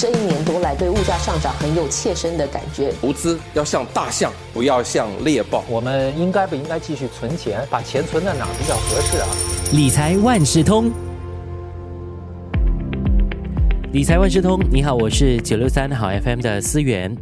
这一年多来对物价上涨很有切身的感觉。投资要像大象，不要像猎豹。我们应该不应该继续存钱？把钱存在哪比较合适啊？理财万事通，理财万事通，你好，我是九六三好 FM 的思源。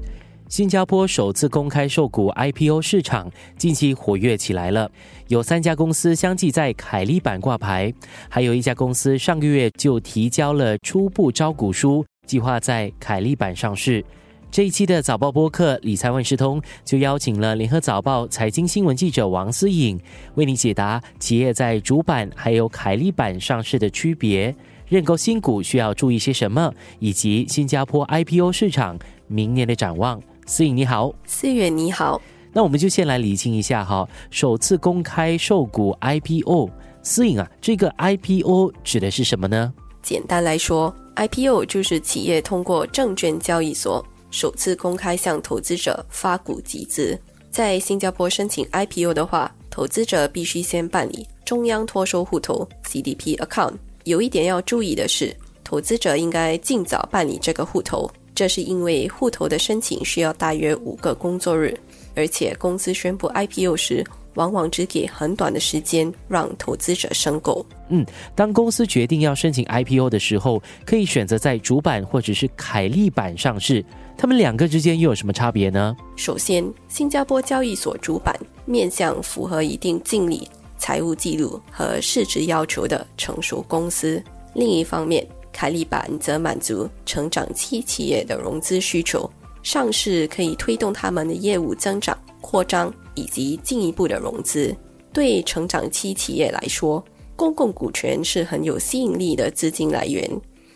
新加坡首次公开售股 IPO 市场近期活跃起来了，有三家公司相继在凯利板挂牌，还有一家公司上个月就提交了初步招股书，计划在凯利板上市。这一期的早报播客理财万事通就邀请了联合早报财经新闻记者王思颖，为你解答企业在主板还有凯利板上市的区别，认购新股需要注意些什么，以及新加坡 IPO 市场明年的展望。思颖你好，思远你好，那我们就先来理清一下哈，首次公开售股 IPO，思颖啊，这个 IPO 指的是什么呢？简单来说，IPO 就是企业通过证券交易所首次公开向投资者发股集资。在新加坡申请 IPO 的话，投资者必须先办理中央托收户头 CDP account。有一点要注意的是，投资者应该尽早办理这个户头。这是因为户头的申请需要大约五个工作日，而且公司宣布 IPO 时，往往只给很短的时间让投资者申购。嗯，当公司决定要申请 IPO 的时候，可以选择在主板或者是凯利板上市。他们两个之间又有什么差别呢？首先，新加坡交易所主板面向符合一定净利、财务记录和市值要求的成熟公司；另一方面，凯利板则满足成长期企业的融资需求，上市可以推动他们的业务增长、扩张以及进一步的融资。对成长期企业来说，公共股权是很有吸引力的资金来源，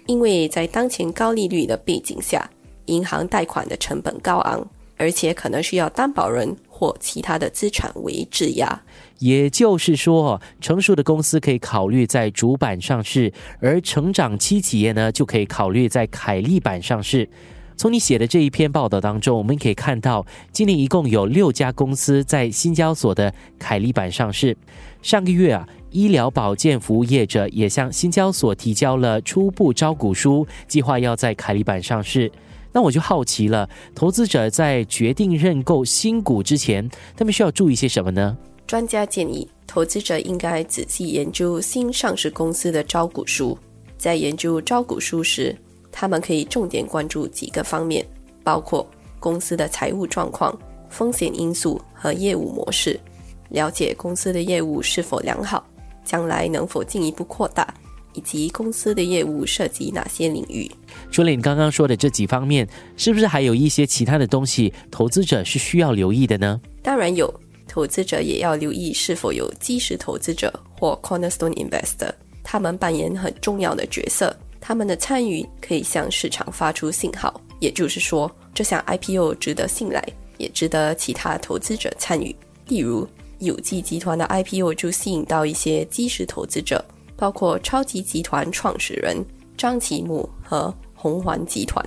因为在当前高利率的背景下，银行贷款的成本高昂，而且可能需要担保人或其他的资产为质押。也就是说，成熟的公司可以考虑在主板上市，而成长期企业呢，就可以考虑在凯利板上市。从你写的这一篇报道当中，我们可以看到，今年一共有六家公司在新交所的凯利板上市。上个月啊，医疗保健服务业者也向新交所提交了初步招股书，计划要在凯利板上市。那我就好奇了，投资者在决定认购新股之前，他们需要注意些什么呢？专家建议，投资者应该仔细研究新上市公司的招股书。在研究招股书时，他们可以重点关注几个方面，包括公司的财务状况、风险因素和业务模式，了解公司的业务是否良好，将来能否进一步扩大，以及公司的业务涉及哪些领域。除了你刚刚说的这几方面，是不是还有一些其他的东西，投资者是需要留意的呢？当然有。投资者也要留意是否有基石投资者或 cornerstone investor，他们扮演很重要的角色。他们的参与可以向市场发出信号，也就是说，这项 IPO 值得信赖，也值得其他投资者参与。例如，有机集团的 IPO 就吸引到一些基石投资者，包括超级集团创始人张其木和红环集团。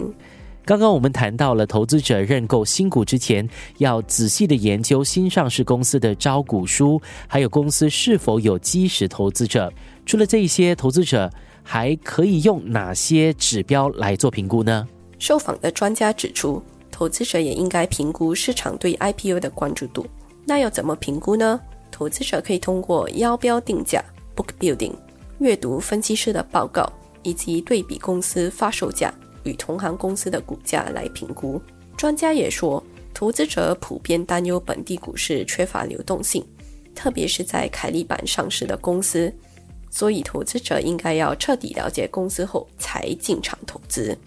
刚刚我们谈到了投资者认购新股之前，要仔细的研究新上市公司的招股书，还有公司是否有基石投资者。除了这些，投资者还可以用哪些指标来做评估呢？受访的专家指出，投资者也应该评估市场对 IPO 的关注度。那要怎么评估呢？投资者可以通过邀标定价 （book building）、阅读分析师的报告，以及对比公司发售价。与同行公司的股价来评估。专家也说，投资者普遍担忧本地股市缺乏流动性，特别是在凯利板上市的公司，所以投资者应该要彻底了解公司后才进场投资。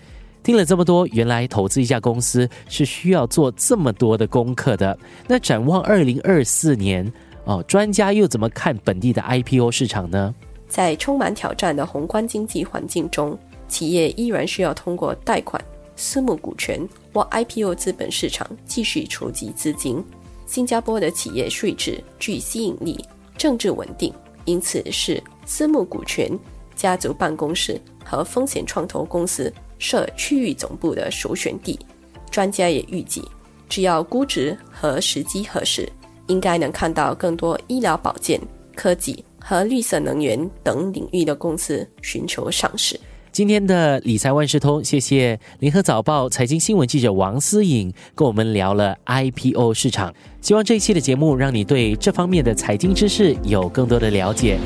听了这么多，原来投资一家公司是需要做这么多的功课的。那展望二零二四年哦，专家又怎么看本地的 IPO 市场呢？在充满挑战的宏观经济环境中。企业依然需要通过贷款、私募股权或 IPO 资本市场继续筹集资金。新加坡的企业税制具吸引力，政治稳定，因此是私募股权、家族办公室和风险创投公司设区域总部的首选地。专家也预计，只要估值和时机合适，应该能看到更多医疗保健、科技和绿色能源等领域的公司寻求上市。今天的理财万事通，谢谢联合早报财经新闻记者王思颖跟我们聊了 IPO 市场。希望这一期的节目让你对这方面的财经知识有更多的了解。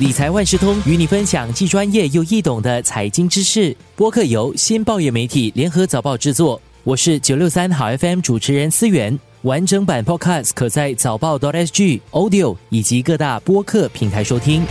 理财万事通与你分享既专业又易懂的财经知识。播客由新报业媒体联合早报制作，我是九六三好 FM 主持人思源。完整版 Podcast 可在早报 .sg、Audio 以及各大播客平台收听。